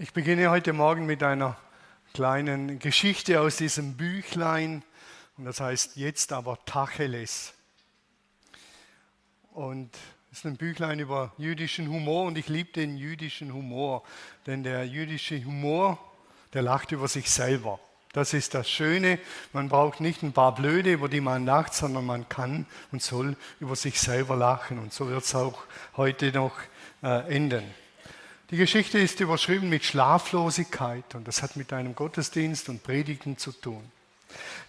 Ich beginne heute Morgen mit einer kleinen Geschichte aus diesem Büchlein und das heißt jetzt aber Tacheles. Und es ist ein Büchlein über jüdischen Humor und ich liebe den jüdischen Humor, denn der jüdische Humor, der lacht über sich selber. Das ist das Schöne. Man braucht nicht ein paar Blöde, über die man lacht, sondern man kann und soll über sich selber lachen. Und so wird es auch heute noch äh, enden. Die Geschichte ist überschrieben mit Schlaflosigkeit und das hat mit deinem Gottesdienst und Predigten zu tun.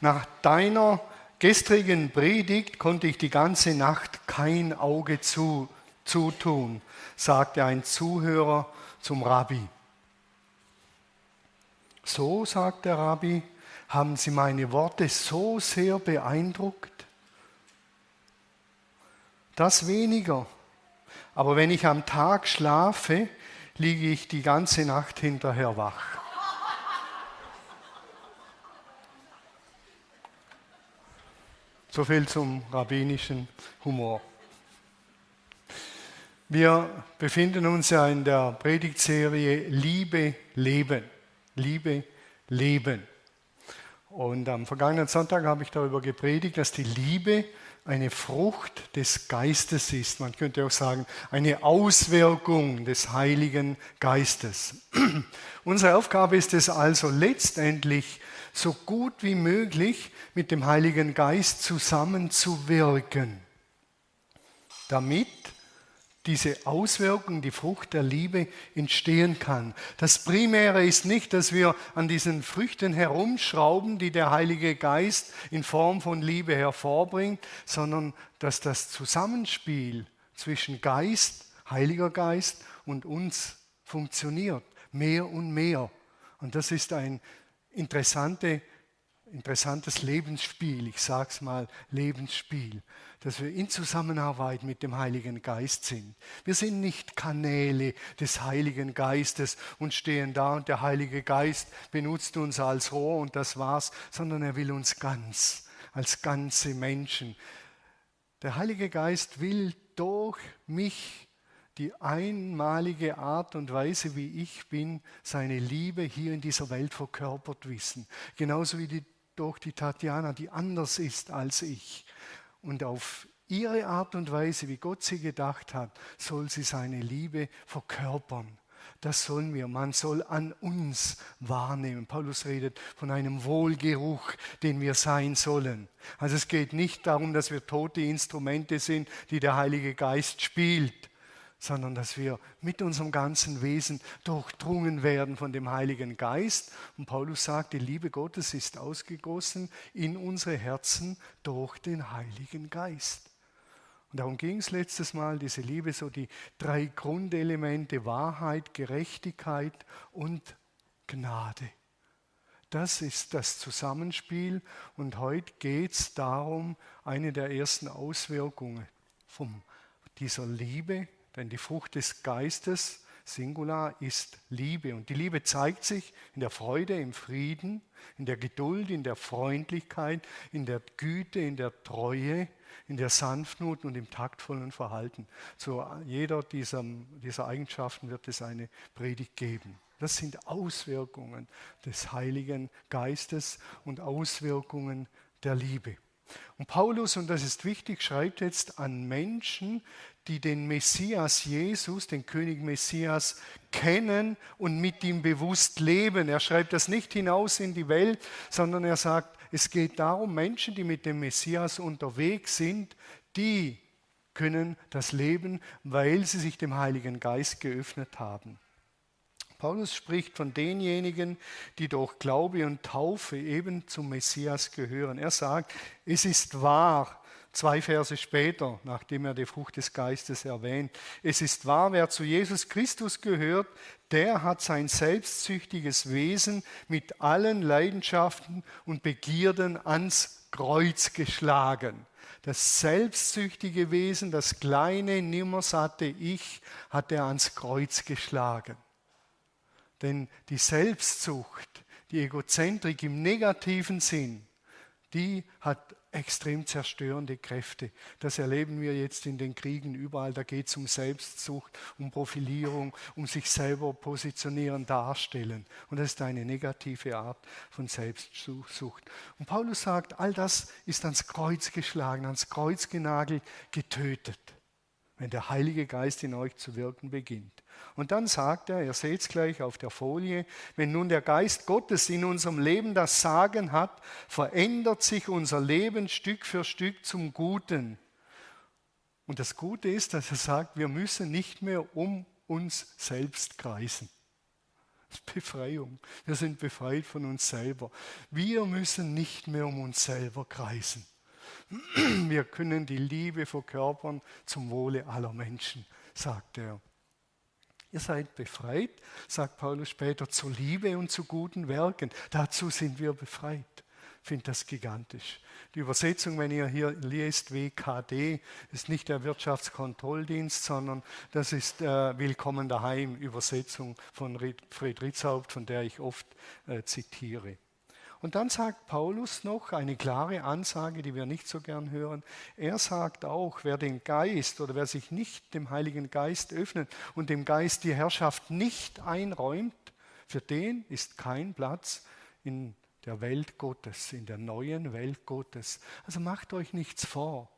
Nach deiner gestrigen Predigt konnte ich die ganze Nacht kein Auge zu, zutun, sagte ein Zuhörer zum Rabbi. So, sagt der Rabbi, haben Sie meine Worte so sehr beeindruckt? Das weniger. Aber wenn ich am Tag schlafe, liege ich die ganze Nacht hinterher wach. So viel zum rabbinischen Humor. Wir befinden uns ja in der Predigtserie Liebe, Leben. Liebe, Leben. Und am vergangenen Sonntag habe ich darüber gepredigt, dass die Liebe eine Frucht des Geistes ist. Man könnte auch sagen, eine Auswirkung des Heiligen Geistes. Unsere Aufgabe ist es also letztendlich, so gut wie möglich mit dem Heiligen Geist zusammenzuwirken, damit diese Auswirkung, die Frucht der Liebe entstehen kann. Das Primäre ist nicht, dass wir an diesen Früchten herumschrauben, die der Heilige Geist in Form von Liebe hervorbringt, sondern dass das Zusammenspiel zwischen Geist, Heiliger Geist und uns funktioniert, mehr und mehr. Und das ist ein interessante, interessantes Lebensspiel, ich sage es mal, Lebensspiel dass wir in Zusammenarbeit mit dem Heiligen Geist sind. Wir sind nicht Kanäle des Heiligen Geistes und stehen da und der Heilige Geist benutzt uns als Rohr und das war's, sondern er will uns ganz, als ganze Menschen. Der Heilige Geist will durch mich die einmalige Art und Weise, wie ich bin, seine Liebe hier in dieser Welt verkörpert wissen. Genauso wie die, durch die Tatjana, die anders ist als ich. Und auf ihre Art und Weise, wie Gott sie gedacht hat, soll sie seine Liebe verkörpern. Das sollen wir. Man soll an uns wahrnehmen. Paulus redet von einem Wohlgeruch, den wir sein sollen. Also es geht nicht darum, dass wir tote Instrumente sind, die der Heilige Geist spielt, sondern dass wir mit unserem ganzen Wesen durchdrungen werden von dem Heiligen Geist. Und Paulus sagt, die Liebe Gottes ist ausgegossen in unsere Herzen durch den Heiligen Geist. Und darum ging es letztes Mal, diese Liebe, so die drei Grundelemente Wahrheit, Gerechtigkeit und Gnade. Das ist das Zusammenspiel und heute geht es darum, eine der ersten Auswirkungen von dieser Liebe denn die Frucht des Geistes, Singular, ist Liebe. Und die Liebe zeigt sich in der Freude, im Frieden, in der Geduld, in der Freundlichkeit, in der Güte, in der Treue, in der Sanftmut und im taktvollen Verhalten. Zu jeder dieser, dieser Eigenschaften wird es eine Predigt geben. Das sind Auswirkungen des Heiligen Geistes und Auswirkungen der Liebe. Und Paulus, und das ist wichtig, schreibt jetzt an Menschen, die den Messias Jesus, den König Messias, kennen und mit ihm bewusst leben. Er schreibt das nicht hinaus in die Welt, sondern er sagt, es geht darum, Menschen, die mit dem Messias unterwegs sind, die können das leben, weil sie sich dem Heiligen Geist geöffnet haben. Paulus spricht von denjenigen, die durch Glaube und Taufe eben zum Messias gehören. Er sagt, es ist wahr, zwei Verse später, nachdem er die Frucht des Geistes erwähnt, es ist wahr, wer zu Jesus Christus gehört, der hat sein selbstsüchtiges Wesen mit allen Leidenschaften und Begierden ans Kreuz geschlagen. Das selbstsüchtige Wesen, das kleine, nimmersatte Ich, hat er ans Kreuz geschlagen. Denn die Selbstsucht, die Egozentrik im negativen Sinn, die hat extrem zerstörende Kräfte. Das erleben wir jetzt in den Kriegen überall. Da geht es um Selbstsucht, um Profilierung, um sich selber positionieren, darstellen. Und das ist eine negative Art von Selbstsucht. Und Paulus sagt, all das ist ans Kreuz geschlagen, ans Kreuz genagelt, getötet, wenn der Heilige Geist in euch zu wirken beginnt. Und dann sagt er, ihr seht es gleich auf der Folie, wenn nun der Geist Gottes in unserem Leben das Sagen hat, verändert sich unser Leben Stück für Stück zum Guten. Und das Gute ist, dass er sagt, wir müssen nicht mehr um uns selbst kreisen. Befreiung. Wir sind befreit von uns selber. Wir müssen nicht mehr um uns selber kreisen. Wir können die Liebe verkörpern zum Wohle aller Menschen, sagt er. Ihr seid befreit, sagt Paulus später, zur Liebe und zu guten Werken. Dazu sind wir befreit. Ich finde das gigantisch. Die Übersetzung, wenn ihr hier liest, WKD, ist nicht der Wirtschaftskontrolldienst, sondern das ist äh, Willkommen daheim, Übersetzung von Fred Ritzhaupt, von der ich oft äh, zitiere. Und dann sagt Paulus noch eine klare Ansage, die wir nicht so gern hören. Er sagt auch, wer den Geist oder wer sich nicht dem Heiligen Geist öffnet und dem Geist die Herrschaft nicht einräumt, für den ist kein Platz in der Welt Gottes, in der neuen Welt Gottes. Also macht euch nichts vor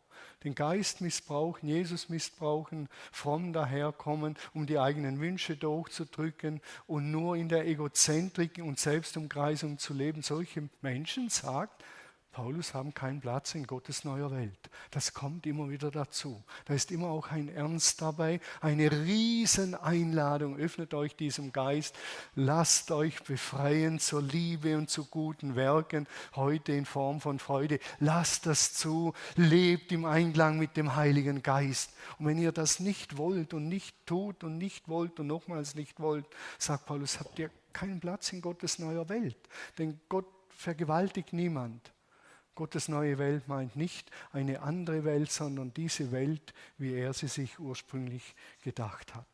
den Geist missbrauchen, Jesus missbrauchen, fromm daherkommen, um die eigenen Wünsche durchzudrücken und nur in der Egozentrik und Selbstumkreisung zu leben. Solche Menschen, sagt Paulus haben keinen Platz in Gottes neuer Welt. Das kommt immer wieder dazu. Da ist immer auch ein Ernst dabei, eine Rieseneinladung. Öffnet euch diesem Geist, lasst euch befreien zur Liebe und zu guten Werken, heute in Form von Freude. Lasst das zu, lebt im Einklang mit dem Heiligen Geist. Und wenn ihr das nicht wollt und nicht tut und nicht wollt und nochmals nicht wollt, sagt Paulus, habt ihr keinen Platz in Gottes neuer Welt. Denn Gott vergewaltigt niemand. Gottes neue Welt meint nicht eine andere Welt, sondern diese Welt, wie er sie sich ursprünglich gedacht hat.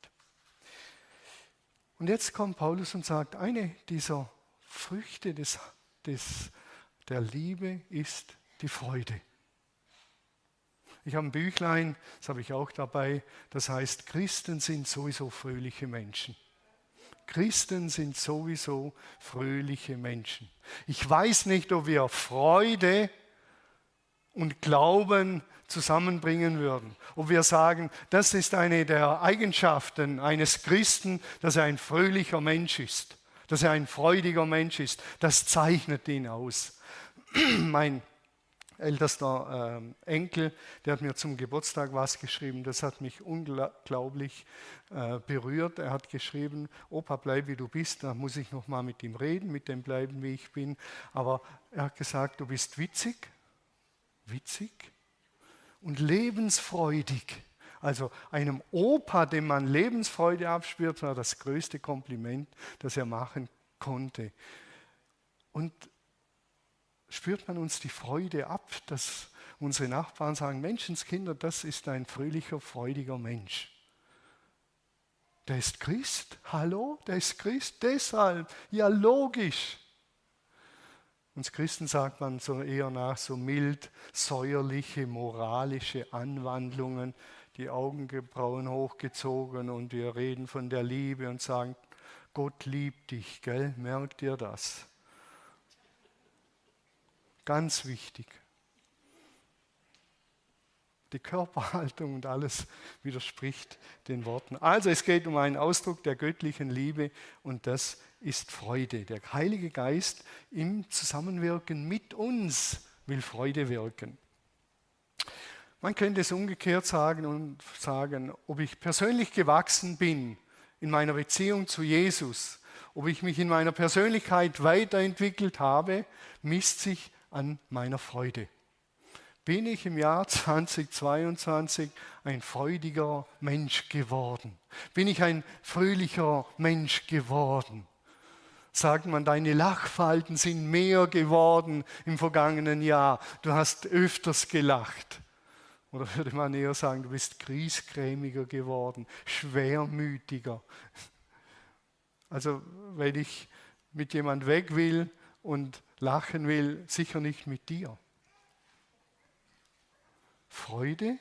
Und jetzt kommt Paulus und sagt, eine dieser Früchte des, des, der Liebe ist die Freude. Ich habe ein Büchlein, das habe ich auch dabei, das heißt, Christen sind sowieso fröhliche Menschen. Christen sind sowieso fröhliche Menschen. Ich weiß nicht, ob wir Freude und Glauben zusammenbringen würden. Ob wir sagen, das ist eine der Eigenschaften eines Christen, dass er ein fröhlicher Mensch ist, dass er ein freudiger Mensch ist. Das zeichnet ihn aus. mein ältester äh, Enkel, der hat mir zum Geburtstag was geschrieben, das hat mich unglaublich äh, berührt. Er hat geschrieben, Opa, bleib wie du bist, da muss ich noch mal mit ihm reden, mit dem bleiben, wie ich bin. Aber er hat gesagt, du bist witzig, witzig und lebensfreudig. Also einem Opa, dem man Lebensfreude abspürt, war das größte Kompliment, das er machen konnte. Und spürt man uns die Freude ab, dass unsere Nachbarn sagen, Menschenskinder, das ist ein fröhlicher, freudiger Mensch. Der ist Christ. Hallo, der ist Christ. Deshalb, ja logisch. Uns Christen sagt man so eher nach so mild, säuerliche, moralische Anwandlungen, die Augenbrauen hochgezogen und wir reden von der Liebe und sagen, Gott liebt dich, gell? Merkt ihr das? Ganz wichtig. Die Körperhaltung und alles widerspricht den Worten. Also es geht um einen Ausdruck der göttlichen Liebe und das ist Freude. Der Heilige Geist im Zusammenwirken mit uns will Freude wirken. Man könnte es umgekehrt sagen und sagen, ob ich persönlich gewachsen bin in meiner Beziehung zu Jesus, ob ich mich in meiner Persönlichkeit weiterentwickelt habe, misst sich an meiner Freude. Bin ich im Jahr 2022 ein freudiger Mensch geworden? Bin ich ein fröhlicher Mensch geworden? Sagt man, deine Lachfalten sind mehr geworden im vergangenen Jahr. Du hast öfters gelacht. Oder würde man eher sagen, du bist griesgrämiger geworden, schwermütiger. Also wenn ich mit jemand weg will und lachen will, sicher nicht mit dir. Freude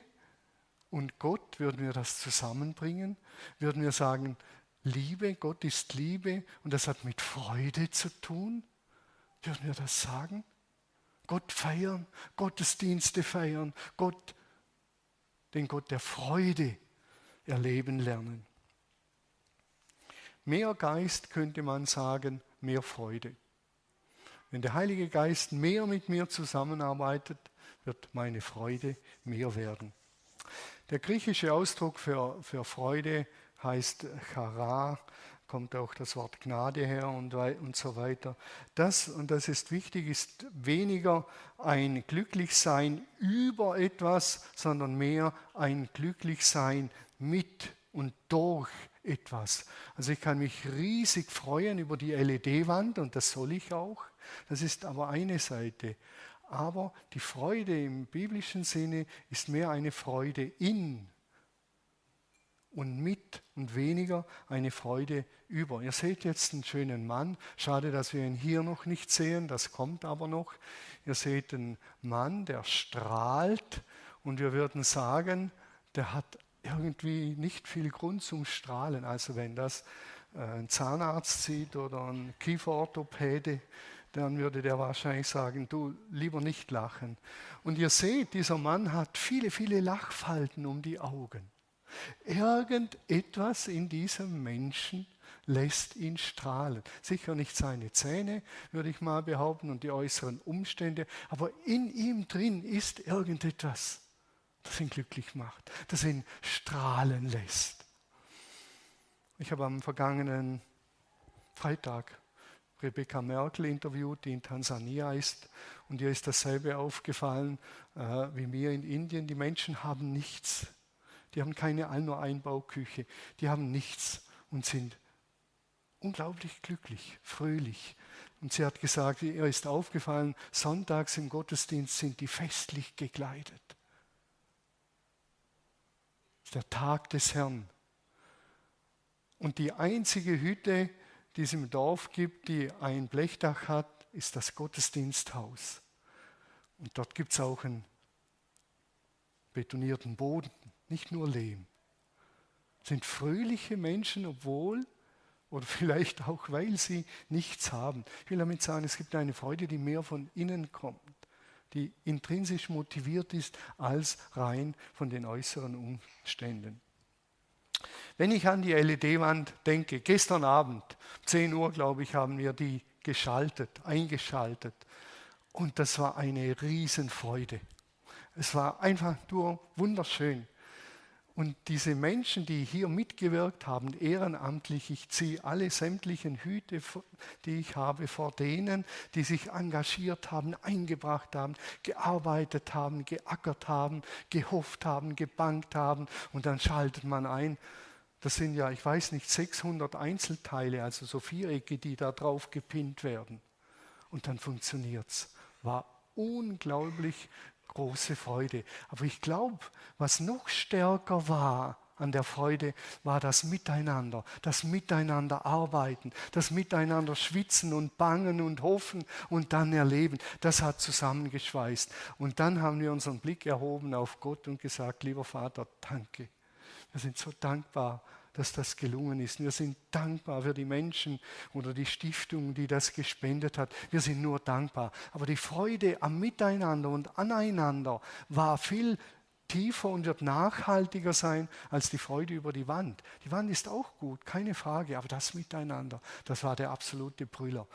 und Gott, würden wir das zusammenbringen? Würden wir sagen, Liebe, Gott ist Liebe und das hat mit Freude zu tun? Würden wir das sagen? Gott feiern, Gottesdienste feiern, Gott, den Gott der Freude erleben lernen. Mehr Geist könnte man sagen, mehr Freude. Wenn der Heilige Geist mehr mit mir zusammenarbeitet, wird meine Freude mehr werden. Der griechische Ausdruck für, für Freude heißt Chara, kommt auch das Wort Gnade her und, und so weiter. Das, und das ist wichtig, ist weniger ein Glücklichsein über etwas, sondern mehr ein Glücklichsein mit und durch etwas. Also ich kann mich riesig freuen über die LED-Wand und das soll ich auch. Das ist aber eine Seite. Aber die Freude im biblischen Sinne ist mehr eine Freude in und mit und weniger eine Freude über. Ihr seht jetzt einen schönen Mann. Schade, dass wir ihn hier noch nicht sehen, das kommt aber noch. Ihr seht einen Mann, der strahlt und wir würden sagen, der hat irgendwie nicht viel Grund zum Strahlen. Also wenn das äh, ein Zahnarzt sieht oder ein Kieferorthopäde, dann würde der wahrscheinlich sagen, du lieber nicht lachen. Und ihr seht, dieser Mann hat viele, viele Lachfalten um die Augen. Irgendetwas in diesem Menschen lässt ihn strahlen. Sicher nicht seine Zähne, würde ich mal behaupten, und die äußeren Umstände, aber in ihm drin ist irgendetwas, das ihn glücklich macht, das ihn strahlen lässt. Ich habe am vergangenen Freitag Rebecca Merkel interviewt, die in Tansania ist, und ihr ist dasselbe aufgefallen äh, wie mir in Indien. Die Menschen haben nichts. Die haben keine nur Einbauküche. Die haben nichts und sind unglaublich glücklich, fröhlich. Und sie hat gesagt, ihr ist aufgefallen, sonntags im Gottesdienst sind die festlich gekleidet. Der Tag des Herrn. Und die einzige Hütte, die es im Dorf gibt, die ein Blechdach hat, ist das Gottesdiensthaus. Und dort gibt es auch einen betonierten Boden nicht nur Lehm. Sind fröhliche Menschen, obwohl oder vielleicht auch, weil sie nichts haben. Ich will damit sagen, es gibt eine Freude, die mehr von innen kommt, die intrinsisch motiviert ist als rein von den äußeren Umständen. Wenn ich an die LED-Wand denke, gestern Abend, 10 Uhr glaube ich, haben wir die geschaltet, eingeschaltet. Und das war eine Riesenfreude. Es war einfach nur wunderschön. Und diese Menschen, die hier mitgewirkt haben, ehrenamtlich, ich ziehe alle sämtlichen Hüte, die ich habe, vor denen, die sich engagiert haben, eingebracht haben, gearbeitet haben, geackert haben, gehofft haben, gebankt haben. Und dann schaltet man ein. Das sind ja, ich weiß nicht, 600 Einzelteile, also so Vierecke, die da drauf gepinnt werden. Und dann funktioniert es. War unglaublich große Freude. Aber ich glaube, was noch stärker war an der Freude, war das Miteinander, das Miteinander arbeiten, das Miteinander schwitzen und bangen und hoffen und dann erleben. Das hat zusammengeschweißt. Und dann haben wir unseren Blick erhoben auf Gott und gesagt, lieber Vater, danke. Wir sind so dankbar dass das gelungen ist. Wir sind dankbar für die Menschen oder die Stiftung, die das gespendet hat. Wir sind nur dankbar. Aber die Freude am Miteinander und aneinander war viel tiefer und wird nachhaltiger sein als die Freude über die Wand. Die Wand ist auch gut, keine Frage, aber das Miteinander, das war der absolute Brüller.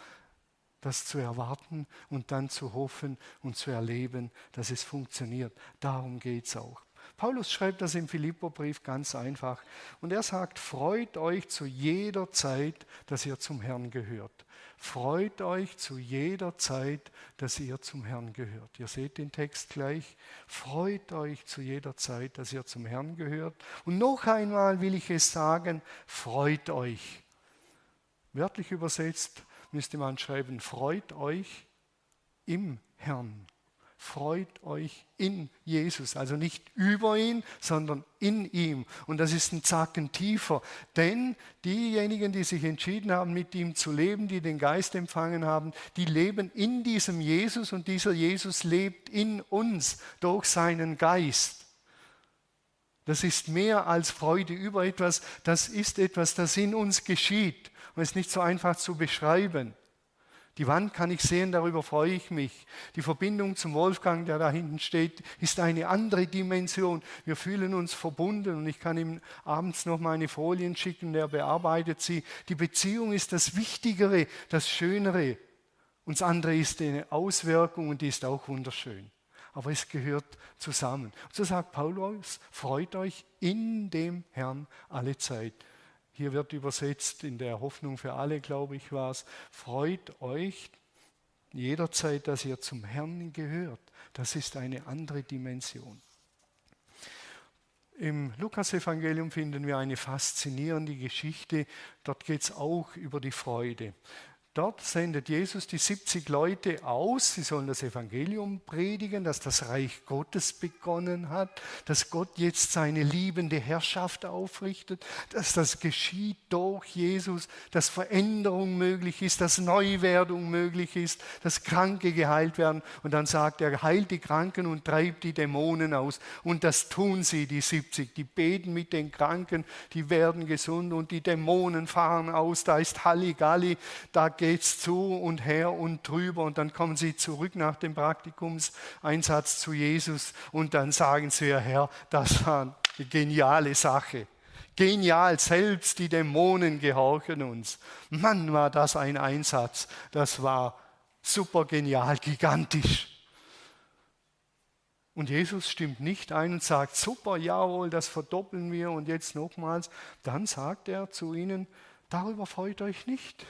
Das zu erwarten und dann zu hoffen und zu erleben, dass es funktioniert. Darum geht es auch. Paulus schreibt das im Philipperbrief ganz einfach. Und er sagt, freut euch zu jeder Zeit, dass ihr zum Herrn gehört. Freut euch zu jeder Zeit, dass ihr zum Herrn gehört. Ihr seht den Text gleich. Freut euch zu jeder Zeit, dass ihr zum Herrn gehört. Und noch einmal will ich es sagen, freut euch. Wörtlich übersetzt müsste man schreiben, freut euch im Herrn. Freut euch in Jesus. Also nicht über ihn, sondern in ihm. Und das ist ein Zacken tiefer. Denn diejenigen, die sich entschieden haben, mit ihm zu leben, die den Geist empfangen haben, die leben in diesem Jesus und dieser Jesus lebt in uns durch seinen Geist. Das ist mehr als Freude über etwas, das ist etwas, das in uns geschieht. Und ist nicht so einfach zu beschreiben. Die Wand kann ich sehen, darüber freue ich mich. Die Verbindung zum Wolfgang, der da hinten steht, ist eine andere Dimension. Wir fühlen uns verbunden und ich kann ihm abends noch meine Folien schicken, der bearbeitet sie. Die Beziehung ist das Wichtigere, das Schönere. Und das andere ist eine Auswirkung und die ist auch wunderschön. Aber es gehört zusammen. So sagt Paulus, freut euch in dem Herrn alle Zeit. Hier wird übersetzt in der Hoffnung für alle, glaube ich, war es. Freut euch jederzeit, dass ihr zum Herrn gehört. Das ist eine andere Dimension. Im Lukasevangelium finden wir eine faszinierende Geschichte. Dort geht es auch über die Freude. Dort sendet Jesus die 70 Leute aus, sie sollen das Evangelium predigen, dass das Reich Gottes begonnen hat, dass Gott jetzt seine liebende Herrschaft aufrichtet, dass das geschieht durch Jesus, dass Veränderung möglich ist, dass Neuwerdung möglich ist, dass Kranke geheilt werden. Und dann sagt er, heilt die Kranken und treibt die Dämonen aus. Und das tun sie, die 70. Die beten mit den Kranken, die werden gesund und die Dämonen fahren aus. Da ist Halligalli, da geht's zu und her und drüber und dann kommen sie zurück nach dem Praktikumseinsatz zu Jesus und dann sagen sie, ja Herr, das war eine geniale Sache. Genial, selbst die Dämonen gehorchen uns. Mann, war das ein Einsatz. Das war super genial, gigantisch. Und Jesus stimmt nicht ein und sagt, super, jawohl, das verdoppeln wir und jetzt nochmals. Dann sagt er zu ihnen, darüber freut euch nicht.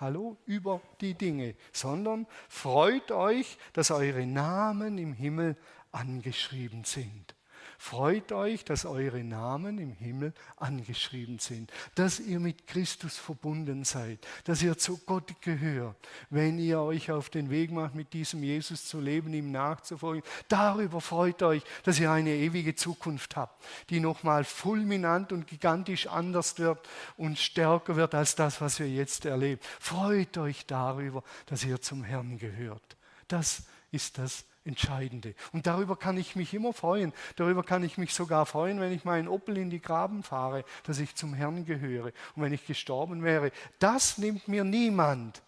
Hallo, über die Dinge, sondern freut euch, dass eure Namen im Himmel angeschrieben sind. Freut euch, dass eure Namen im Himmel angeschrieben sind, dass ihr mit Christus verbunden seid, dass ihr zu Gott gehört, wenn ihr euch auf den Weg macht, mit diesem Jesus zu leben, ihm nachzufolgen. Darüber freut euch, dass ihr eine ewige Zukunft habt, die nochmal fulminant und gigantisch anders wird und stärker wird als das, was wir jetzt erleben. Freut euch darüber, dass ihr zum Herrn gehört. Das ist das Entscheidende. Und darüber kann ich mich immer freuen. Darüber kann ich mich sogar freuen, wenn ich meinen Opel in die Graben fahre, dass ich zum Herrn gehöre. Und wenn ich gestorben wäre, das nimmt mir niemand,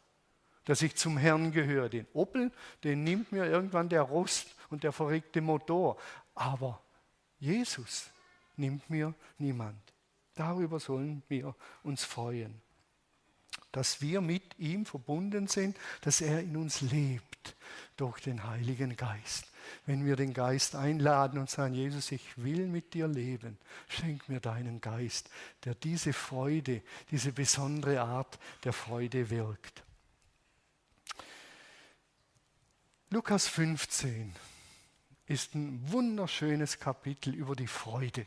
dass ich zum Herrn gehöre. Den Opel, den nimmt mir irgendwann der Rost und der verregte Motor. Aber Jesus nimmt mir niemand. Darüber sollen wir uns freuen dass wir mit ihm verbunden sind, dass er in uns lebt durch den Heiligen Geist. Wenn wir den Geist einladen und sagen, Jesus, ich will mit dir leben, schenk mir deinen Geist, der diese Freude, diese besondere Art der Freude wirkt. Lukas 15 ist ein wunderschönes Kapitel über die Freude.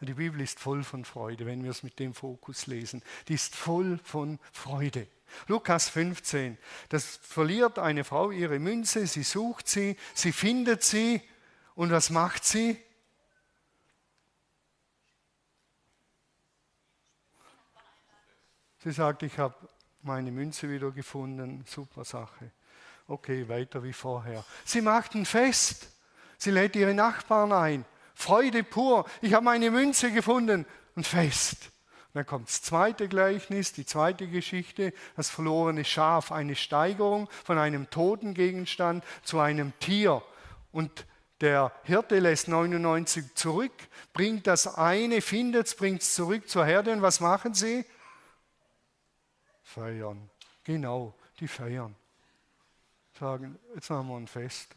Die Bibel ist voll von Freude, wenn wir es mit dem Fokus lesen. Die ist voll von Freude. Lukas 15, das verliert eine Frau ihre Münze, sie sucht sie, sie findet sie und was macht sie? Sie sagt, ich habe meine Münze wieder gefunden, super Sache. Okay, weiter wie vorher. Sie macht ein Fest. Sie lädt ihre Nachbarn ein. Freude pur. Ich habe meine Münze gefunden und fest. Dann kommt das zweite Gleichnis, die zweite Geschichte, das verlorene Schaf, eine Steigerung von einem toten Gegenstand zu einem Tier. Und der Hirte lässt 99 zurück, bringt das eine, findet es, bringt es zurück zur Herde. Und was machen sie? Feiern. Genau, die feiern. Sagen, jetzt haben wir ein Fest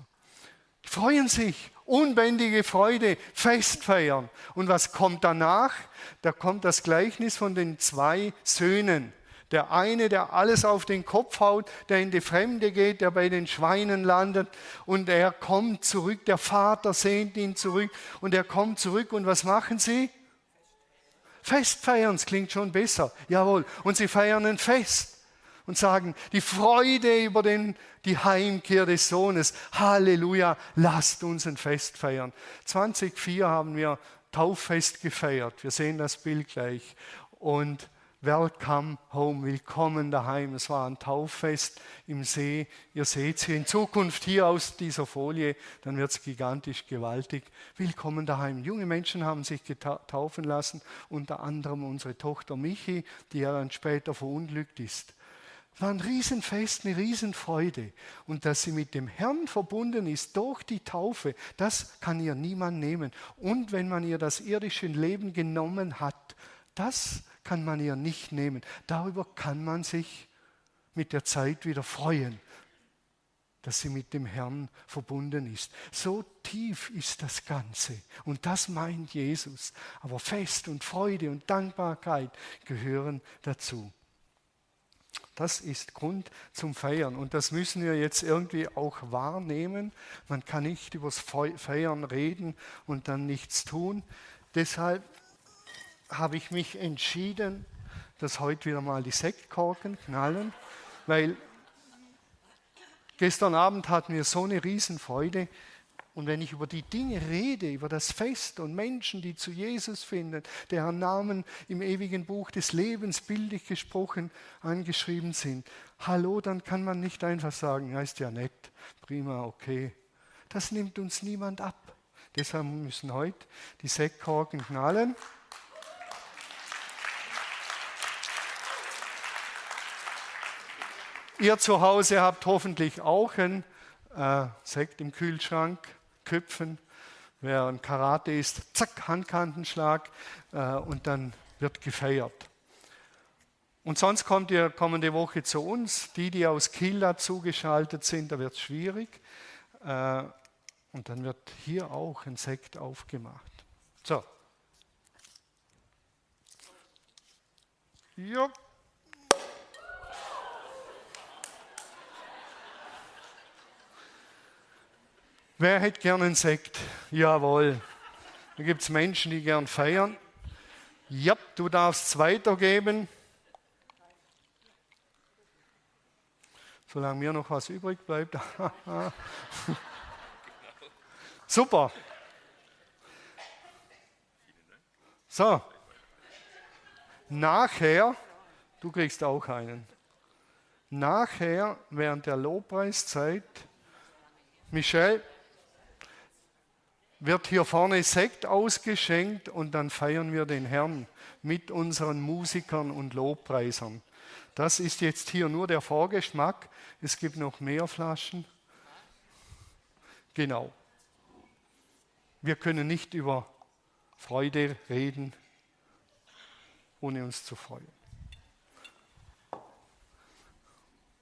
freuen sich, unbändige Freude, Fest feiern. Und was kommt danach? Da kommt das Gleichnis von den zwei Söhnen. Der eine, der alles auf den Kopf haut, der in die Fremde geht, der bei den Schweinen landet und er kommt zurück, der Vater sehnt ihn zurück und er kommt zurück und was machen sie? Fest feiern, es klingt schon besser, jawohl. Und sie feiern ein Fest. Und sagen, die Freude über den, die Heimkehr des Sohnes. Halleluja, lasst uns ein Fest feiern. 2004 haben wir Tauffest gefeiert. Wir sehen das Bild gleich. Und Welcome home, willkommen daheim. Es war ein Tauffest im See. Ihr seht es hier in Zukunft hier aus dieser Folie, dann wird es gigantisch gewaltig. Willkommen daheim. Junge Menschen haben sich getaufen lassen, unter anderem unsere Tochter Michi, die ja dann später verunglückt ist. War ein Riesenfest, eine Riesenfreude. Und dass sie mit dem Herrn verbunden ist durch die Taufe, das kann ihr niemand nehmen. Und wenn man ihr das irdische Leben genommen hat, das kann man ihr nicht nehmen. Darüber kann man sich mit der Zeit wieder freuen, dass sie mit dem Herrn verbunden ist. So tief ist das Ganze. Und das meint Jesus. Aber Fest und Freude und Dankbarkeit gehören dazu. Das ist Grund zum Feiern und das müssen wir jetzt irgendwie auch wahrnehmen. Man kann nicht übers Feiern reden und dann nichts tun. Deshalb habe ich mich entschieden, dass heute wieder mal die Sektkorken knallen, weil gestern Abend hatten wir so eine Riesenfreude. Und wenn ich über die Dinge rede, über das Fest und Menschen, die zu Jesus finden, deren Namen im ewigen Buch des Lebens bildlich gesprochen angeschrieben sind, hallo, dann kann man nicht einfach sagen, ja, ist ja nett, prima, okay. Das nimmt uns niemand ab. Deshalb müssen heute die Sektkorken knallen. Ihr zu Hause habt hoffentlich auch ein äh, Sekt im Kühlschrank, Köpfen. Wer ein Karate ist, zack, Handkantenschlag äh, und dann wird gefeiert. Und sonst kommt ihr kommende Woche zu uns. Die, die aus Kiel zugeschaltet sind, da wird es schwierig. Äh, und dann wird hier auch ein Sekt aufgemacht. So. Ja. Wer hätte gern einen Sekt? Jawohl. Da gibt es Menschen, die gern feiern. Ja, du darfst es weitergeben. Solange mir noch was übrig bleibt. Super. So. Nachher, du kriegst auch einen. Nachher, während der Lobpreiszeit, Michelle, wird hier vorne Sekt ausgeschenkt und dann feiern wir den Herrn mit unseren Musikern und Lobpreisern. Das ist jetzt hier nur der Vorgeschmack. Es gibt noch mehr Flaschen. Genau. Wir können nicht über Freude reden, ohne uns zu freuen.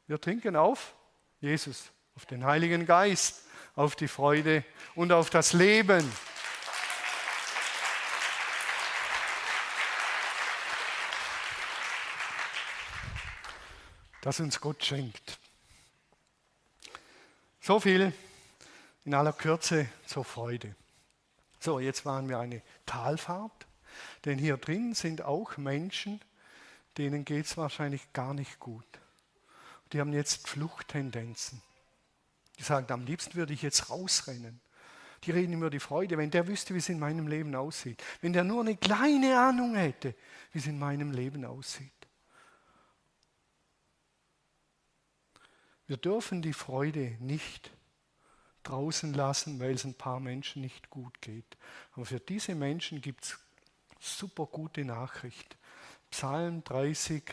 Wir trinken auf Jesus, auf den Heiligen Geist auf die Freude und auf das Leben. das uns Gott schenkt. So viel in aller Kürze zur Freude. So, jetzt waren wir eine Talfahrt, denn hier drin sind auch Menschen, denen geht es wahrscheinlich gar nicht gut. Die haben jetzt Fluchttendenzen. Die sagen, am liebsten würde ich jetzt rausrennen. Die reden über die Freude, wenn der wüsste, wie es in meinem Leben aussieht. Wenn der nur eine kleine Ahnung hätte, wie es in meinem Leben aussieht. Wir dürfen die Freude nicht draußen lassen, weil es ein paar Menschen nicht gut geht. Aber für diese Menschen gibt es super gute Nachricht. Psalm 30,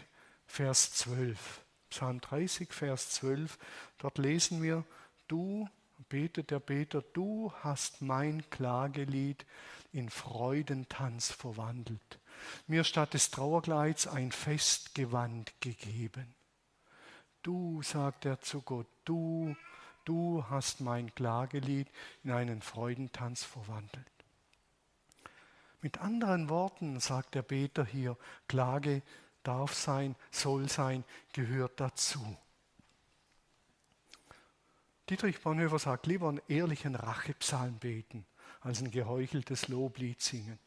Vers 12. Psalm 30, Vers 12. Dort lesen wir, du, betet der Beter, du hast mein Klagelied in Freudentanz verwandelt, mir statt des Trauerkleids ein Festgewand gegeben. Du, sagt er zu Gott, du, du hast mein Klagelied in einen Freudentanz verwandelt. Mit anderen Worten sagt der Beter hier, Klage darf sein, soll sein, gehört dazu. Dietrich Bonhoeffer sagt, lieber einen ehrlichen Rachepsalm beten, als ein geheucheltes Loblied singen.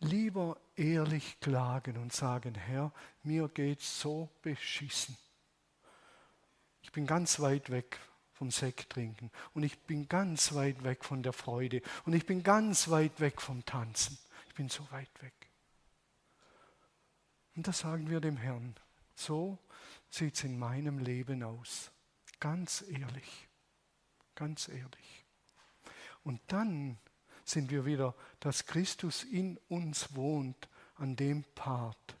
lieber ehrlich klagen und sagen, Herr, mir geht's so beschissen. Ich bin ganz weit weg vom Sekt trinken und ich bin ganz weit weg von der Freude und ich bin ganz weit weg vom Tanzen. Ich bin so weit weg. Und das sagen wir dem Herrn. So sieht es in meinem Leben aus. Ganz ehrlich. Ganz ehrlich. Und dann sind wir wieder, dass Christus in uns wohnt, an dem Part.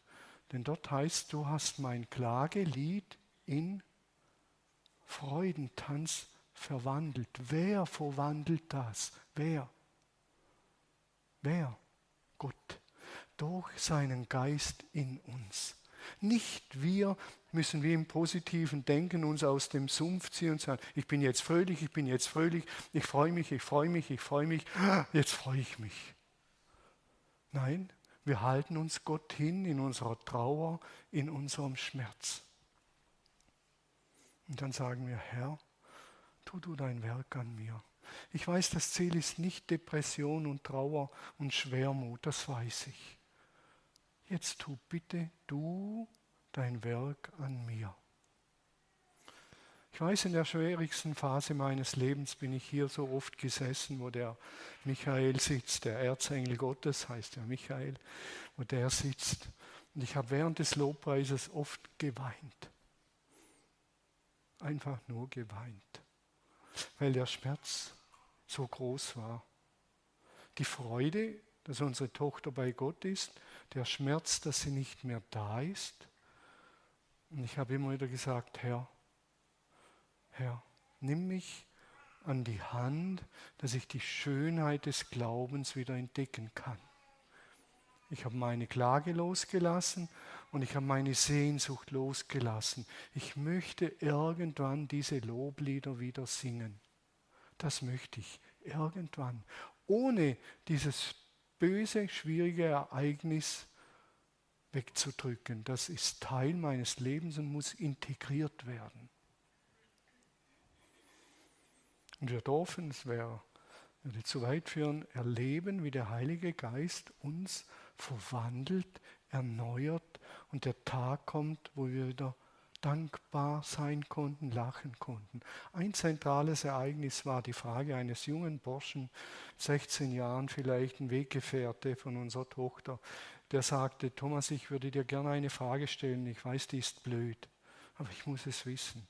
Denn dort heißt, du hast mein Klagelied in Freudentanz verwandelt. Wer verwandelt das? Wer? Wer? Gott. Durch seinen Geist in uns. Nicht wir müssen wie im positiven Denken uns aus dem Sumpf ziehen und sagen, ich bin jetzt fröhlich, ich bin jetzt fröhlich, ich freue mich, ich freue mich, ich freue mich, jetzt freue ich mich. Nein, wir halten uns Gott hin in unserer Trauer, in unserem Schmerz. Und dann sagen wir, Herr, tu du dein Werk an mir. Ich weiß, das Ziel ist nicht Depression und Trauer und Schwermut, das weiß ich. Jetzt tu bitte du dein Werk an mir. Ich weiß, in der schwierigsten Phase meines Lebens bin ich hier so oft gesessen, wo der Michael sitzt, der Erzengel Gottes heißt der Michael, wo der sitzt. Und ich habe während des Lobpreises oft geweint. Einfach nur geweint, weil der Schmerz so groß war. Die Freude, dass unsere Tochter bei Gott ist, der Schmerz, dass sie nicht mehr da ist. Und ich habe immer wieder gesagt, Herr, Herr, nimm mich an die Hand, dass ich die Schönheit des Glaubens wieder entdecken kann. Ich habe meine Klage losgelassen und ich habe meine Sehnsucht losgelassen. Ich möchte irgendwann diese Loblieder wieder singen. Das möchte ich irgendwann, ohne dieses böse, schwierige Ereignis wegzudrücken. Das ist Teil meines Lebens und muss integriert werden. Und wir dürfen, es wäre, würde zu weit führen, erleben, wie der Heilige Geist uns verwandelt, erneuert und der Tag kommt, wo wir wieder dankbar sein konnten, lachen konnten. Ein zentrales Ereignis war die Frage eines jungen Burschen, 16 Jahren vielleicht, ein Weggefährte von unserer Tochter, der sagte, Thomas, ich würde dir gerne eine Frage stellen, ich weiß, die ist blöd, aber ich muss es wissen.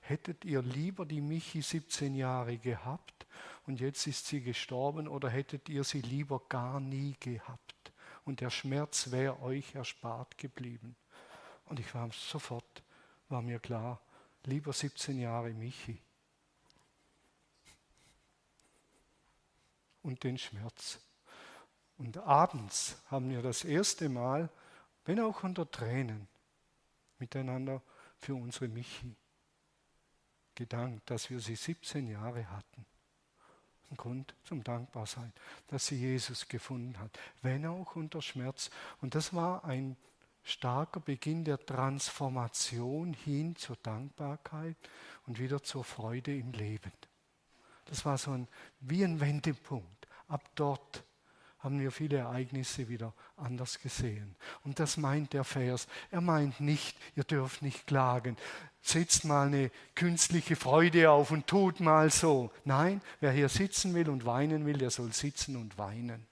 Hättet ihr lieber die Michi 17 Jahre gehabt und jetzt ist sie gestorben oder hättet ihr sie lieber gar nie gehabt und der Schmerz wäre euch erspart geblieben? Und ich war sofort, war mir klar, lieber 17 Jahre Michi. Und den Schmerz. Und abends haben wir das erste Mal, wenn auch unter Tränen, miteinander für unsere Michi gedankt, dass wir sie 17 Jahre hatten. Ein Grund zum Dankbarsein, dass sie Jesus gefunden hat, wenn auch unter Schmerz. Und das war ein starker Beginn der Transformation hin zur Dankbarkeit und wieder zur Freude im Leben. Das war so ein, wie ein Wendepunkt. Ab dort haben wir viele Ereignisse wieder anders gesehen. Und das meint der Vers. Er meint nicht, ihr dürft nicht klagen. Setzt mal eine künstliche Freude auf und tut mal so. Nein, wer hier sitzen will und weinen will, der soll sitzen und weinen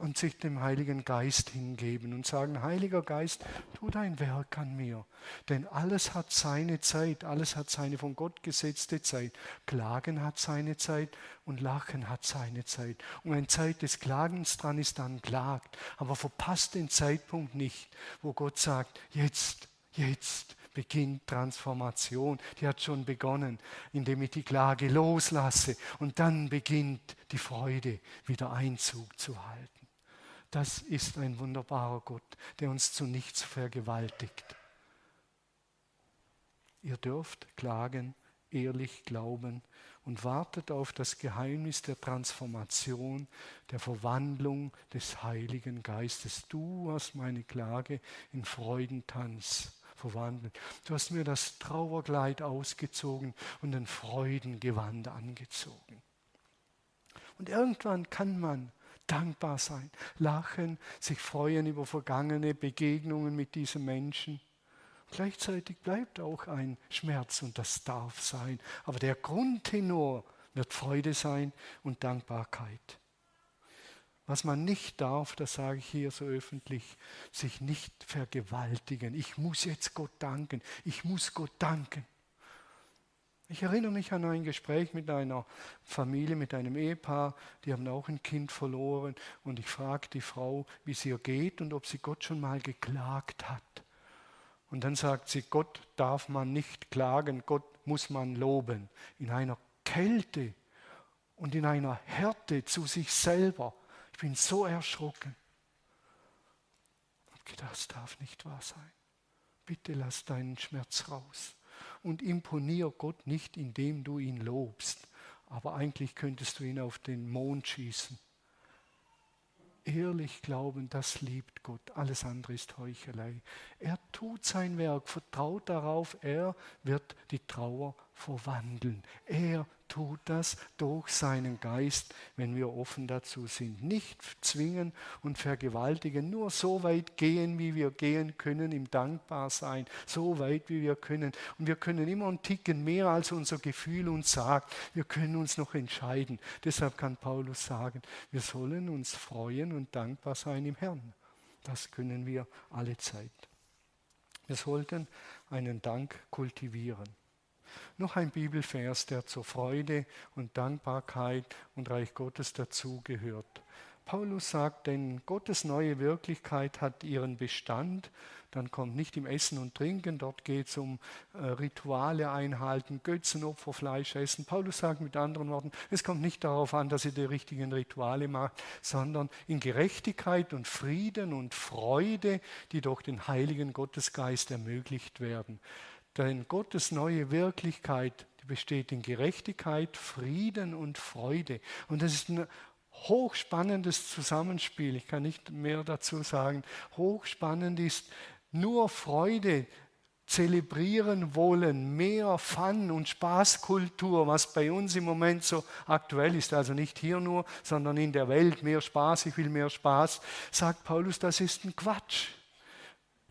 und sich dem Heiligen Geist hingeben und sagen, Heiliger Geist, tu dein Werk an mir. Denn alles hat seine Zeit, alles hat seine von Gott gesetzte Zeit. Klagen hat seine Zeit und Lachen hat seine Zeit. Und wenn Zeit des Klagens dran ist, dann klagt. Aber verpasst den Zeitpunkt nicht, wo Gott sagt, jetzt, jetzt beginnt Transformation. Die hat schon begonnen, indem ich die Klage loslasse. Und dann beginnt die Freude wieder Einzug zu halten. Das ist ein wunderbarer Gott, der uns zu nichts vergewaltigt. Ihr dürft klagen, ehrlich glauben und wartet auf das Geheimnis der Transformation, der Verwandlung des Heiligen Geistes. Du hast meine Klage in Freudentanz verwandelt. Du hast mir das Trauerkleid ausgezogen und ein Freudengewand angezogen. Und irgendwann kann man dankbar sein, lachen, sich freuen über vergangene Begegnungen mit diesem Menschen. Gleichzeitig bleibt auch ein Schmerz und das darf sein. Aber der Grundtenor wird Freude sein und Dankbarkeit. Was man nicht darf, das sage ich hier so öffentlich, sich nicht vergewaltigen. Ich muss jetzt Gott danken. Ich muss Gott danken. Ich erinnere mich an ein Gespräch mit einer Familie, mit einem Ehepaar, die haben auch ein Kind verloren und ich fragte die Frau, wie es ihr geht und ob sie Gott schon mal geklagt hat. Und dann sagt sie, Gott darf man nicht klagen, Gott muss man loben. In einer Kälte und in einer Härte zu sich selber. Ich bin so erschrocken. Ich habe gedacht, das darf nicht wahr sein. Bitte lass deinen Schmerz raus und imponier Gott nicht, indem du ihn lobst. Aber eigentlich könntest du ihn auf den Mond schießen. Ehrlich glauben, das liebt Gott. Alles andere ist Heuchelei. Er tut sein Werk, vertraut darauf, er wird die Trauer verwandeln. Er tut das durch seinen Geist, wenn wir offen dazu sind. Nicht zwingen und vergewaltigen, nur so weit gehen, wie wir gehen können, im Dankbarsein, so weit, wie wir können. Und wir können immer einen Ticken mehr, als unser Gefühl uns sagt. Wir können uns noch entscheiden. Deshalb kann Paulus sagen, wir sollen uns freuen und dankbar sein im Herrn. Das können wir alle Zeit. Wir sollten einen Dank kultivieren. Noch ein Bibelvers, der zur Freude und Dankbarkeit und Reich Gottes dazugehört. Paulus sagt, denn Gottes neue Wirklichkeit hat ihren Bestand. Dann kommt nicht im Essen und Trinken, dort geht es um äh, Rituale einhalten, Götzenopfer, Fleisch essen. Paulus sagt mit anderen Worten, es kommt nicht darauf an, dass ihr die richtigen Rituale macht, sondern in Gerechtigkeit und Frieden und Freude, die durch den heiligen Gottesgeist ermöglicht werden. Denn Gottes neue Wirklichkeit, besteht in Gerechtigkeit, Frieden und Freude. Und das ist ein hochspannendes Zusammenspiel. Ich kann nicht mehr dazu sagen. Hochspannend ist nur Freude zelebrieren wollen, mehr Fun und Spaßkultur, was bei uns im Moment so aktuell ist, also nicht hier nur, sondern in der Welt, mehr Spaß, ich will mehr Spaß, sagt Paulus, das ist ein Quatsch.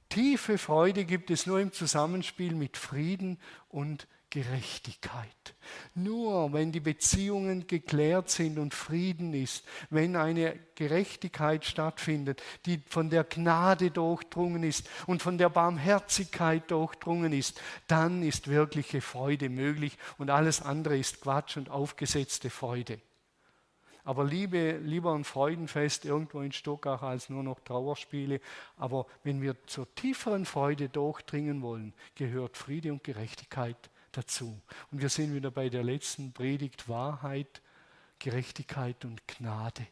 Tiefe Freude gibt es nur im Zusammenspiel mit Frieden und Gerechtigkeit. Nur wenn die Beziehungen geklärt sind und Frieden ist, wenn eine Gerechtigkeit stattfindet, die von der Gnade durchdrungen ist und von der Barmherzigkeit durchdrungen ist, dann ist wirkliche Freude möglich und alles andere ist Quatsch und aufgesetzte Freude. Aber Liebe, lieber ein Freudenfest irgendwo in Stockach als nur noch Trauerspiele. Aber wenn wir zur tieferen Freude durchdringen wollen, gehört Friede und Gerechtigkeit dazu. Und wir sind wieder bei der letzten Predigt Wahrheit, Gerechtigkeit und Gnade.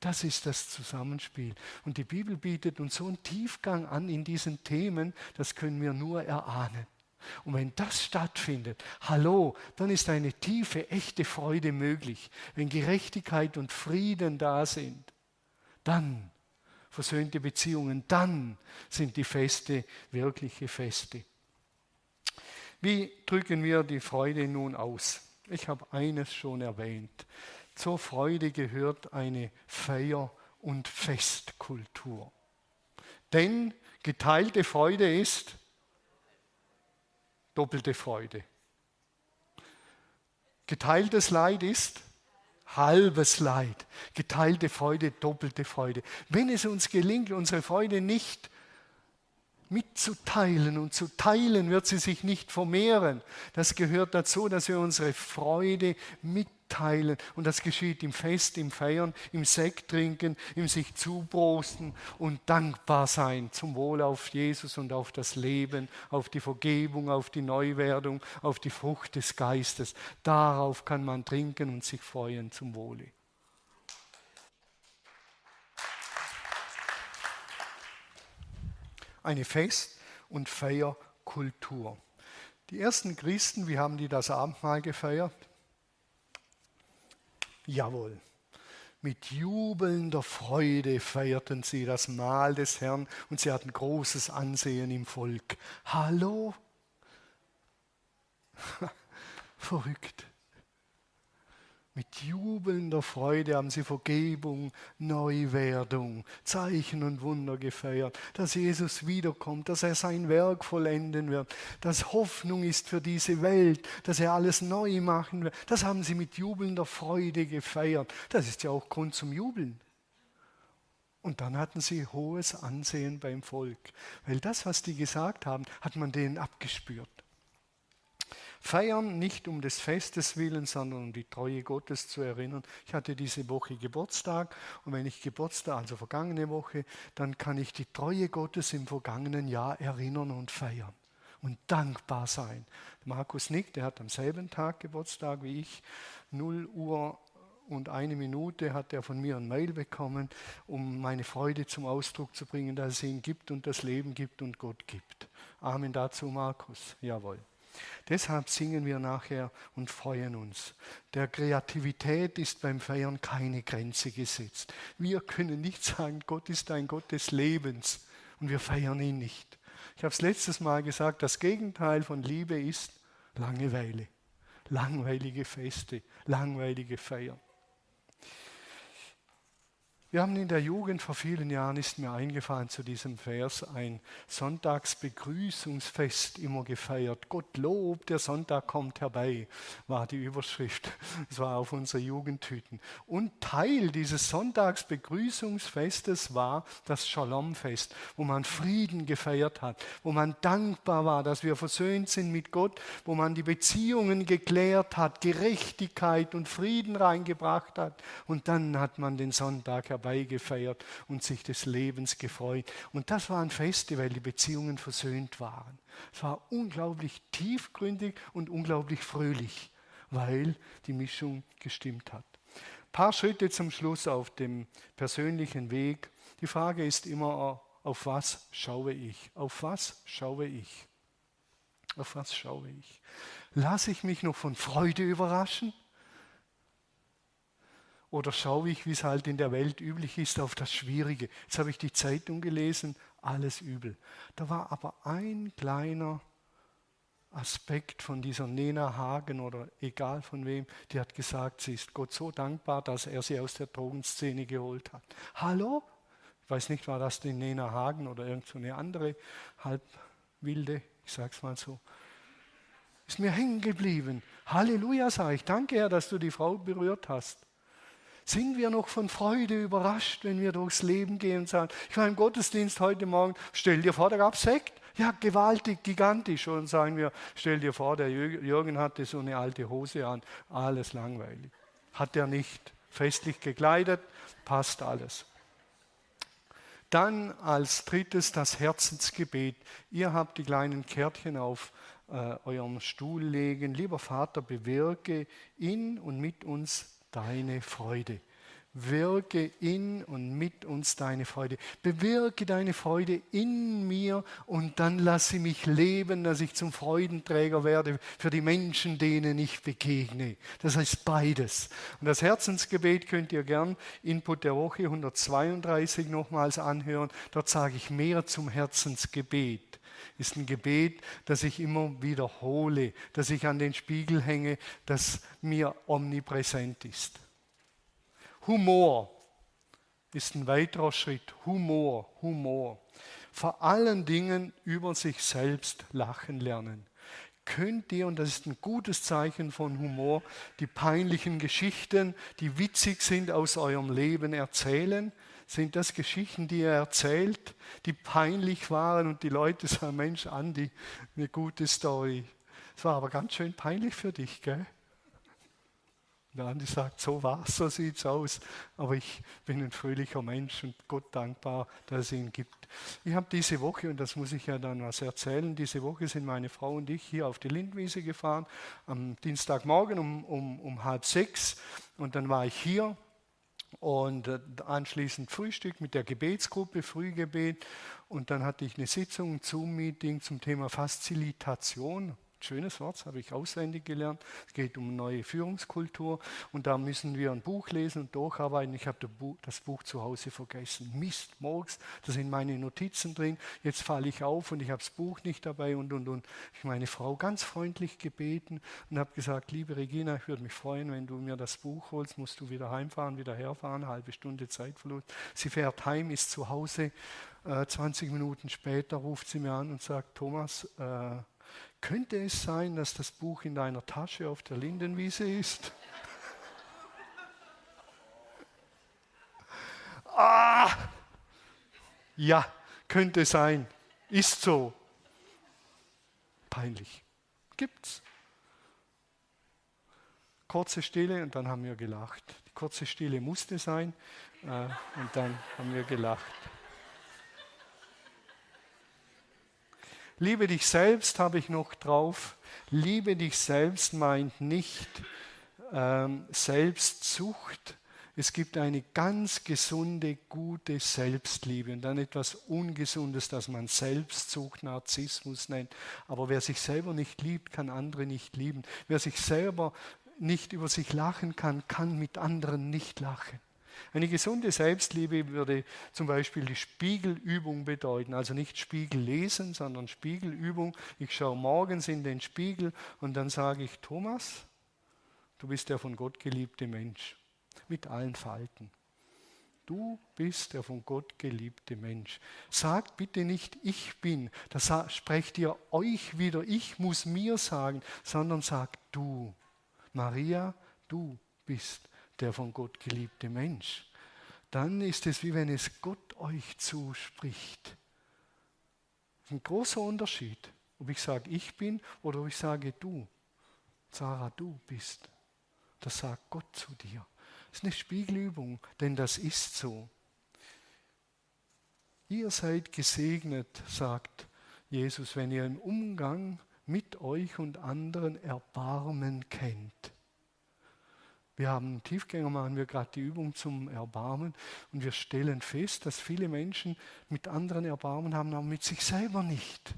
Das ist das Zusammenspiel. Und die Bibel bietet uns so einen Tiefgang an in diesen Themen, das können wir nur erahnen. Und wenn das stattfindet, hallo, dann ist eine tiefe, echte Freude möglich. Wenn Gerechtigkeit und Frieden da sind, dann versöhnte Beziehungen, dann sind die Feste wirkliche Feste. Wie drücken wir die Freude nun aus? Ich habe eines schon erwähnt. Zur Freude gehört eine Feier- und Festkultur. Denn geteilte Freude ist doppelte Freude. Geteiltes Leid ist halbes Leid. Geteilte Freude, doppelte Freude. Wenn es uns gelingt, unsere Freude nicht mitzuteilen und zu teilen, wird sie sich nicht vermehren. Das gehört dazu, dass wir unsere Freude mitteilen. Und das geschieht im Fest, im Feiern, im Sekt trinken, im sich zuprosten und dankbar sein zum Wohl auf Jesus und auf das Leben, auf die Vergebung, auf die Neuwerdung, auf die Frucht des Geistes. Darauf kann man trinken und sich freuen zum Wohle. Eine Fest- und Feierkultur. Die ersten Christen, wie haben die das Abendmahl gefeiert? Jawohl. Mit jubelnder Freude feierten sie das Mahl des Herrn und sie hatten großes Ansehen im Volk. Hallo? Verrückt. Mit jubelnder Freude haben sie Vergebung, Neuwerdung, Zeichen und Wunder gefeiert, dass Jesus wiederkommt, dass er sein Werk vollenden wird, dass Hoffnung ist für diese Welt, dass er alles neu machen wird. Das haben sie mit jubelnder Freude gefeiert. Das ist ja auch Grund zum Jubeln. Und dann hatten sie hohes Ansehen beim Volk, weil das, was die gesagt haben, hat man denen abgespürt. Feiern nicht um des Festes willen, sondern um die Treue Gottes zu erinnern. Ich hatte diese Woche Geburtstag und wenn ich Geburtstag, also vergangene Woche, dann kann ich die Treue Gottes im vergangenen Jahr erinnern und feiern und dankbar sein. Markus Nick, der hat am selben Tag Geburtstag wie ich, 0 Uhr und eine Minute hat er von mir ein Mail bekommen, um meine Freude zum Ausdruck zu bringen, dass es ihn gibt und das Leben gibt und Gott gibt. Amen dazu, Markus. Jawohl. Deshalb singen wir nachher und freuen uns. Der Kreativität ist beim Feiern keine Grenze gesetzt. Wir können nicht sagen, Gott ist ein Gott des Lebens und wir feiern ihn nicht. Ich habe es letztes Mal gesagt, das Gegenteil von Liebe ist Langeweile. Langweilige Feste, langweilige Feiern. Wir haben in der Jugend vor vielen Jahren, ist mir eingefallen zu diesem Vers, ein Sonntagsbegrüßungsfest immer gefeiert. Gott Lob, der Sonntag kommt herbei, war die Überschrift. Das war auf unsere Jugendtüten. Und Teil dieses Sonntagsbegrüßungsfestes war das Shalom-Fest, wo man Frieden gefeiert hat, wo man dankbar war, dass wir versöhnt sind mit Gott, wo man die Beziehungen geklärt hat, Gerechtigkeit und Frieden reingebracht hat. Und dann hat man den Sonntag herbei herbeigefeiert und sich des Lebens gefreut. Und das war ein Fest, weil die Beziehungen versöhnt waren. Es war unglaublich tiefgründig und unglaublich fröhlich, weil die Mischung gestimmt hat. Ein paar Schritte zum Schluss auf dem persönlichen Weg. Die Frage ist immer, auf was schaue ich? Auf was schaue ich? Auf was schaue ich? Lasse ich mich noch von Freude überraschen? Oder schaue ich, wie es halt in der Welt üblich ist, auf das Schwierige? Jetzt habe ich die Zeitung gelesen, alles übel. Da war aber ein kleiner Aspekt von dieser Nena Hagen oder egal von wem, die hat gesagt, sie ist Gott so dankbar, dass er sie aus der Drogenszene geholt hat. Hallo? Ich weiß nicht, war das die Nena Hagen oder irgendeine so andere halbwilde, ich sage es mal so. Ist mir hängen geblieben. Halleluja, sage ich. Danke, Herr, dass du die Frau berührt hast. Sind wir noch von Freude überrascht, wenn wir durchs Leben gehen und sagen, ich war im Gottesdienst heute Morgen, stell dir vor, da gab es Sekt. Ja, gewaltig, gigantisch. Und sagen wir, stell dir vor, der Jürgen hatte so eine alte Hose an, alles langweilig. Hat er nicht festlich gekleidet, passt alles. Dann als drittes das Herzensgebet. Ihr habt die kleinen Kärtchen auf äh, eurem Stuhl legen. Lieber Vater, bewirke in und mit uns deine Freude. Wirke in und mit uns deine Freude. Bewirke deine Freude in mir und dann lasse mich leben, dass ich zum Freudenträger werde für die Menschen, denen ich begegne. Das heißt beides. Und das Herzensgebet könnt ihr gern Input der Woche 132 nochmals anhören. Dort sage ich mehr zum Herzensgebet ist ein Gebet, das ich immer wiederhole, das ich an den Spiegel hänge, das mir omnipräsent ist. Humor ist ein weiterer Schritt. Humor, Humor. Vor allen Dingen über sich selbst lachen lernen. Könnt ihr, und das ist ein gutes Zeichen von Humor, die peinlichen Geschichten, die witzig sind, aus eurem Leben erzählen? Sind das Geschichten, die er erzählt, die peinlich waren und die Leute sagen, Mensch, Andi, eine gute Story. Es war aber ganz schön peinlich für dich, gell? Und Andi sagt, so war es, so sieht es aus. Aber ich bin ein fröhlicher Mensch und Gott dankbar, dass es ihn gibt. Ich habe diese Woche, und das muss ich ja dann was erzählen, diese Woche sind meine Frau und ich hier auf die Lindwiese gefahren, am Dienstagmorgen um, um, um halb sechs. Und dann war ich hier und äh, anschließend Frühstück mit der Gebetsgruppe, Frühgebet und dann hatte ich eine Sitzung, ein Zoom-Meeting zum Thema Fazilitation. Schönes Wort, das habe ich auswendig gelernt. Es geht um neue Führungskultur und da müssen wir ein Buch lesen und durcharbeiten. Ich habe das Buch zu Hause vergessen. Mist, morgens, da sind meine Notizen drin. Jetzt falle ich auf und ich habe das Buch nicht dabei und und und. Ich meine Frau ganz freundlich gebeten und habe gesagt, liebe Regina, ich würde mich freuen, wenn du mir das Buch holst, musst du wieder heimfahren, wieder herfahren, halbe Stunde Zeitverlust. Sie fährt heim, ist zu Hause. Äh, 20 Minuten später ruft sie mir an und sagt, Thomas, äh, könnte es sein, dass das Buch in deiner Tasche auf der Lindenwiese ist? ah! Ja, könnte sein. Ist so. Peinlich. Gibt's. Kurze Stille und dann haben wir gelacht. Die kurze Stille musste sein äh, und dann haben wir gelacht. Liebe dich selbst habe ich noch drauf. Liebe dich selbst meint nicht ähm, Selbstsucht. Es gibt eine ganz gesunde, gute Selbstliebe und dann etwas Ungesundes, das man Selbstsucht, Narzissmus nennt. Aber wer sich selber nicht liebt, kann andere nicht lieben. Wer sich selber nicht über sich lachen kann, kann mit anderen nicht lachen. Eine gesunde Selbstliebe würde zum Beispiel die Spiegelübung bedeuten. Also nicht Spiegel lesen, sondern Spiegelübung. Ich schaue morgens in den Spiegel und dann sage ich, Thomas, du bist der von Gott geliebte Mensch mit allen Falten. Du bist der von Gott geliebte Mensch. Sagt bitte nicht, ich bin. Da sprecht ihr euch wieder, ich muss mir sagen, sondern sagt du. Maria, du bist der von Gott geliebte Mensch, dann ist es wie wenn es Gott euch zuspricht. Ein großer Unterschied, ob ich sage, ich bin oder ob ich sage, du. Sarah, du bist. Das sagt Gott zu dir. Das ist eine Spiegelübung, denn das ist so. Ihr seid gesegnet, sagt Jesus, wenn ihr im Umgang mit euch und anderen Erbarmen kennt. Wir haben Tiefgänger, machen wir gerade die Übung zum Erbarmen und wir stellen fest, dass viele Menschen mit anderen Erbarmen haben, aber mit sich selber nicht.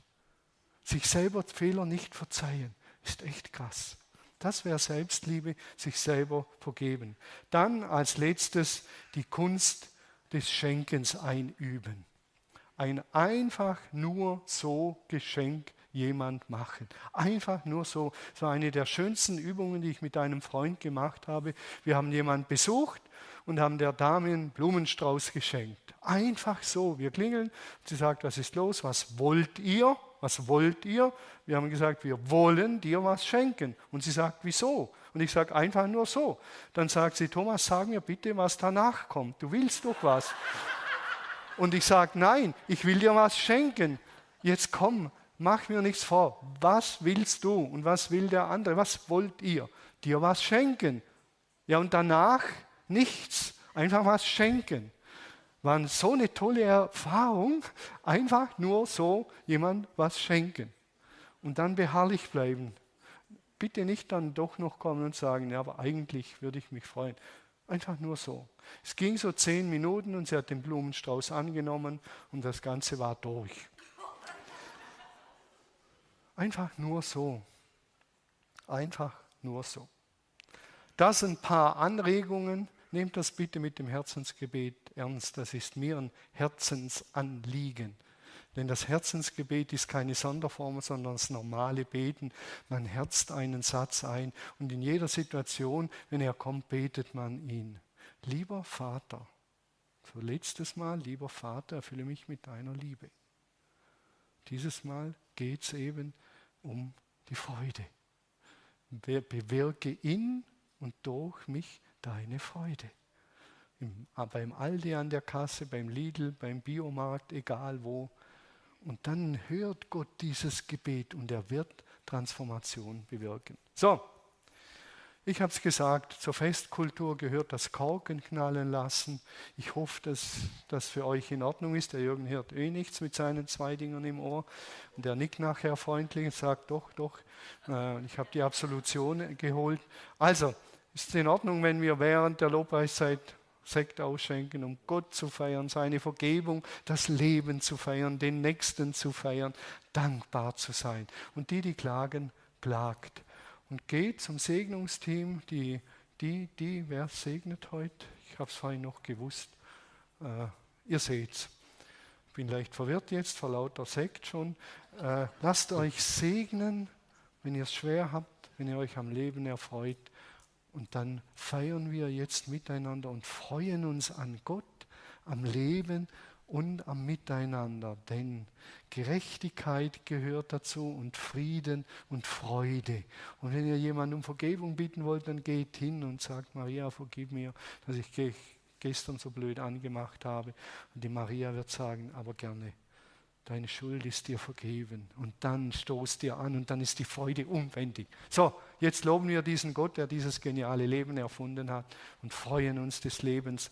Sich selber Fehler nicht verzeihen. Ist echt krass. Das wäre Selbstliebe, sich selber vergeben. Dann als letztes die Kunst des Schenkens einüben. Ein einfach nur so Geschenk jemand machen. Einfach nur so. Das war eine der schönsten Übungen, die ich mit einem Freund gemacht habe. Wir haben jemanden besucht und haben der Dame einen Blumenstrauß geschenkt. Einfach so. Wir klingeln. Sie sagt, was ist los? Was wollt ihr? Was wollt ihr? Wir haben gesagt, wir wollen dir was schenken. Und sie sagt, wieso? Und ich sage einfach nur so. Dann sagt sie, Thomas, sag mir bitte, was danach kommt. Du willst doch was. Und ich sage, nein, ich will dir was schenken. Jetzt komm, mach mir nichts vor. Was willst du und was will der andere? Was wollt ihr? Dir was schenken. Ja, und danach nichts. Einfach was schenken. War so eine tolle Erfahrung. Einfach nur so jemand was schenken. Und dann beharrlich bleiben. Bitte nicht dann doch noch kommen und sagen, ja, aber eigentlich würde ich mich freuen. Einfach nur so. Es ging so zehn Minuten und sie hat den Blumenstrauß angenommen und das Ganze war durch. Einfach nur so. Einfach nur so. Das sind ein paar Anregungen. Nehmt das bitte mit dem Herzensgebet ernst. Das ist mir ein Herzensanliegen. Denn das Herzensgebet ist keine Sonderform, sondern das normale Beten. Man herzt einen Satz ein und in jeder Situation, wenn er kommt, betet man ihn. Lieber Vater, so letztes Mal, lieber Vater, erfülle mich mit deiner Liebe. Dieses Mal geht es eben um die Freude. Bewirke in und durch mich deine Freude. Im, beim Aldi an der Kasse, beim Lidl, beim Biomarkt, egal wo. Und dann hört Gott dieses Gebet und er wird Transformation bewirken. So, ich habe es gesagt, zur Festkultur gehört das Korken knallen lassen. Ich hoffe, dass das für euch in Ordnung ist. Der Jürgen hört eh nichts mit seinen zwei Dingern im Ohr. Und der nickt nachher freundlich und sagt, doch, doch, äh, ich habe die Absolution geholt. Also, ist es in Ordnung, wenn wir während der Lobpreiszeit Sekt ausschenken, um Gott zu feiern, seine Vergebung, das Leben zu feiern, den Nächsten zu feiern, dankbar zu sein. Und die, die klagen, plagt. Und geht zum Segnungsteam, die, die, die, wer segnet heute? Ich habe es vorhin noch gewusst. Äh, ihr seht's. Ich bin leicht verwirrt jetzt vor lauter Sekt schon. Äh, lasst euch segnen, wenn ihr es schwer habt, wenn ihr euch am Leben erfreut. Und dann feiern wir jetzt miteinander und freuen uns an Gott, am Leben und am Miteinander. Denn Gerechtigkeit gehört dazu und Frieden und Freude. Und wenn ihr jemanden um Vergebung bitten wollt, dann geht hin und sagt, Maria, vergib mir, dass ich gestern so blöd angemacht habe. Und die Maria wird sagen, aber gerne. Deine Schuld ist dir vergeben. Und dann stoßt dir an und dann ist die Freude unwendig. So, jetzt loben wir diesen Gott, der dieses geniale Leben erfunden hat und freuen uns des Lebens